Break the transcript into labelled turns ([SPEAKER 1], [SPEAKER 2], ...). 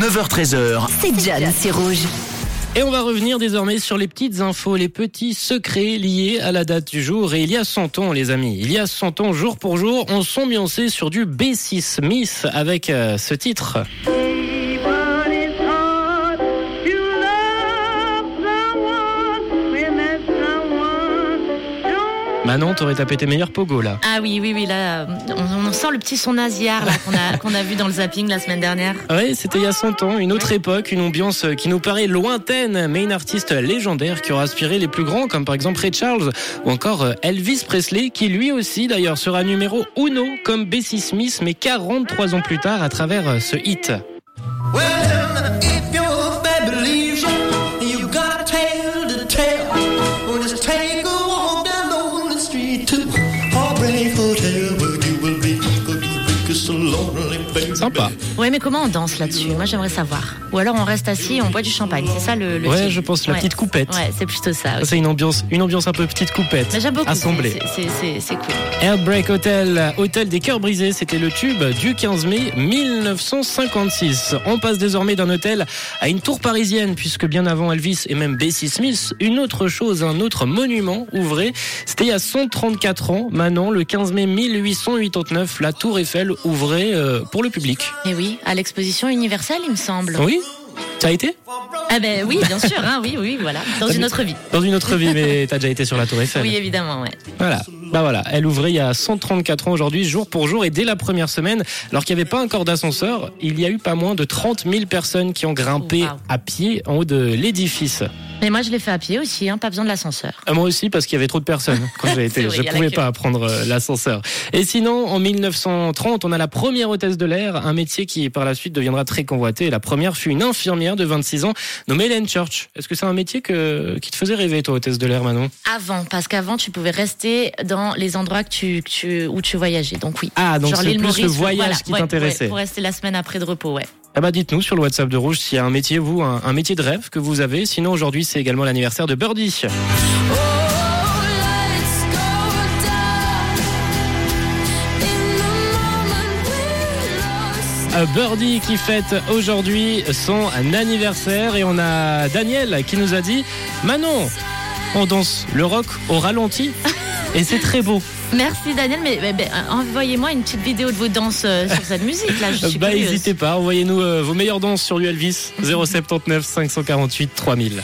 [SPEAKER 1] 9h13h.
[SPEAKER 2] C'est John, c'est rouge.
[SPEAKER 3] Et on va revenir désormais sur les petites infos, les petits secrets liés à la date du jour. Et il y a 100 ans, les amis, il y a 100 ans, jour pour jour, on s'ambiançait sur du Bessie Smith avec euh, ce titre. Manon, t'aurais tapé tes meilleurs pogos là.
[SPEAKER 4] Ah oui, oui, oui, là, on, on sent le petit son nasillard là, qu'on a, qu'on a vu dans le zapping la semaine dernière.
[SPEAKER 3] Oui, c'était il y a 100 ans, une autre époque, une ambiance qui nous paraît lointaine, mais une artiste légendaire qui aura inspiré les plus grands, comme par exemple Ray Charles ou encore euh, Elvis Presley, qui lui aussi d'ailleurs sera numéro uno comme Bessie Smith, mais 43 ans plus tard à travers euh, ce hit.
[SPEAKER 5] Well,
[SPEAKER 3] Sympa.
[SPEAKER 4] Ouais, mais comment on danse là-dessus? Moi, j'aimerais savoir. Ou alors on reste assis et on boit du champagne. C'est ça le, le
[SPEAKER 3] Ouais,
[SPEAKER 4] film
[SPEAKER 3] je pense la
[SPEAKER 4] Ouais.
[SPEAKER 3] petite coupette.
[SPEAKER 4] Ouais, c'est plutôt ça.
[SPEAKER 3] Ça, C'est une ambiance, une ambiance un peu petite coupette.
[SPEAKER 4] Mais j'aime beaucoup.
[SPEAKER 3] Assemblée.
[SPEAKER 4] C'est- cool.
[SPEAKER 3] Heartbreak Hotel, Hôtel des cœurs brisés, c'était le tube du 15 mai 1956. On passe désormais d'un hôtel à une tour parisienne, puisque bien avant Elvis et même Bessie Smith, une autre chose, un autre monument ouvrait. C'était il y a 134 ans, Manon, le 15 mai 1889, la tour Eiffel ouvrait euh, pour le public.
[SPEAKER 4] Et oui, à l'exposition universelle, il me semble.
[SPEAKER 3] Oui Ça a été
[SPEAKER 4] Ah ben oui, bien sûr. Hein, oui, oui, voilà. Dans une autre vie.
[SPEAKER 3] Dans une autre vie, mais t'as déjà été sur la tour Eiffel.
[SPEAKER 4] Oui, évidemment, ouais.
[SPEAKER 3] Voilà. Bah voilà, elle ouvrait il y a 134 ans aujourd'hui, jour pour jour, et dès la première semaine, alors qu'il n'y avait pas encore d'ascenseur, il y a eu pas moins de 30 000 personnes qui ont grimpé
[SPEAKER 4] Wow.
[SPEAKER 3] à pied en haut de l'édifice.
[SPEAKER 4] Mais moi, je l'ai fait à pied aussi, hein, pas besoin de l'ascenseur.
[SPEAKER 3] Ah, Moi aussi, parce qu'il y avait trop de personnes quand j'ai été.
[SPEAKER 4] Vrai,
[SPEAKER 3] je
[SPEAKER 4] la
[SPEAKER 3] pouvais pas prendre euh, l'ascenseur. Et sinon, en 1930, on a la première hôtesse de l'air, un métier qui par la suite deviendra très convoité. La première fut une infirmière de 26 ans, nommée Helen Church. Est-ce que c'est un métier que, qui te faisait rêver, toi, hôtesse de l'air, Manon?
[SPEAKER 4] Avant, parce qu'avant, tu pouvais rester dans les endroits que tu, que tu, où tu voyageais. Donc oui.
[SPEAKER 3] Ah, donc c'est plus
[SPEAKER 4] Maurice,
[SPEAKER 3] le voyage
[SPEAKER 4] voilà,
[SPEAKER 3] qui
[SPEAKER 4] ouais,
[SPEAKER 3] t'intéressait.
[SPEAKER 4] ouais, pour rester la semaine après de repos, ouais.
[SPEAKER 3] Ah bah dites-nous sur le WhatsApp de Rouge s'il y a un métier, vous, un, un métier de rêve que vous avez. Sinon, aujourd'hui, c'est également l'anniversaire de Birdie. Euh, Birdie qui fête aujourd'hui son anniversaire et on a Daniel qui nous a dit Manon, on danse le rock au ralenti et c'est très beau.
[SPEAKER 4] Merci Daniel, mais, mais- mais, euh, envoyez-moi une petite vidéo de vos danses euh, sur cette musique là. Je suis
[SPEAKER 3] Bah n'hésitez pas, envoyez-nous euh, vos meilleures danses sur du Elvis 079 548 3000.